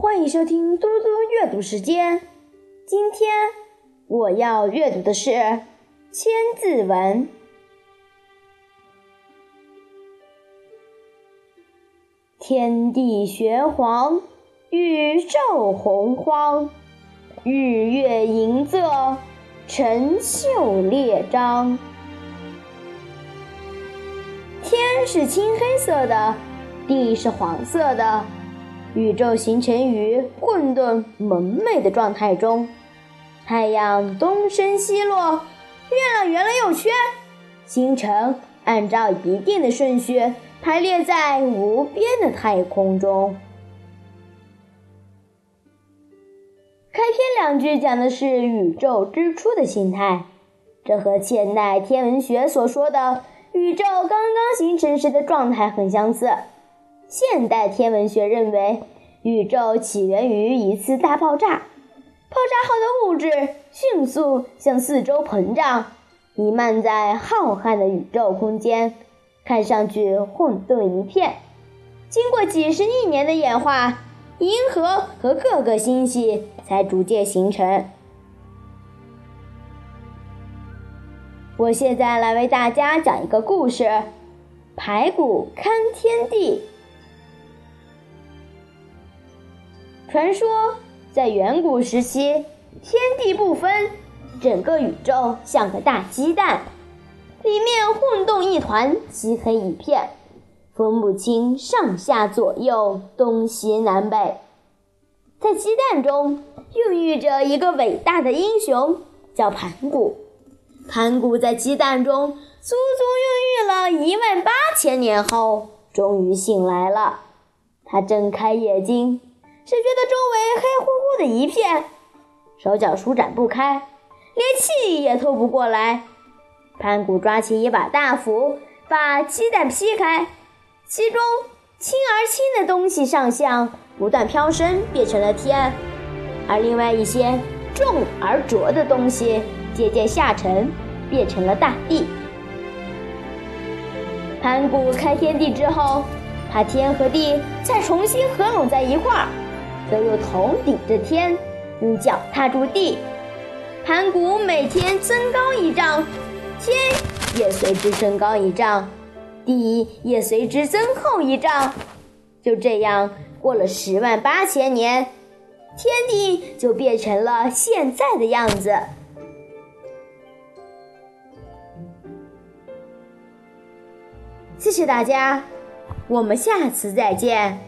欢迎收听嘟嘟阅读时间。今天我要阅读的是《千字文》。天地玄黄，宇宙洪荒，日月盈仄，辰宿列张。天是青黑色的，地是黄色的。宇宙形成于混沌蒙昧的状态中，太阳东升西落，月亮圆了又缺，星辰按照一定的顺序排列在无边的太空中。开篇两句讲的是宇宙之初的形态，这和现代天文学所说的宇宙刚刚形成时的状态很相似。现代天文学认为，宇宙起源于一次大爆炸，爆炸后的物质迅速向四周膨胀，弥漫在浩瀚的宇宙空间，看上去混沌一片。经过几十亿年的演化，银河和各个星系才逐渐形成。我现在来为大家讲一个故事：排骨看天地。传说，在远古时期，天地不分，整个宇宙像个大鸡蛋，里面混动一团，漆黑一片，分不清上下左右、东西南北。在鸡蛋中孕育着一个伟大的英雄，叫盘古。盘古在鸡蛋中足足孕育了一万八千年后，终于醒来了。他睁开眼睛。只觉得周围黑乎乎的一片，手脚舒展不开，连气也透不过来。盘古抓起一把大斧，把鸡蛋劈开，其中轻而轻的东西上向不断飘升，变成了天；而另外一些重而浊的东西渐渐下沉，变成了大地。盘古开天地之后，把天和地再重新合拢在一块儿。则用头顶着天，用脚踏住地，盘古每天增高一丈，天也随之增高一丈，地也随之增厚一丈。就这样过了十万八千年，天地就变成了现在的样子。谢谢大家，我们下次再见。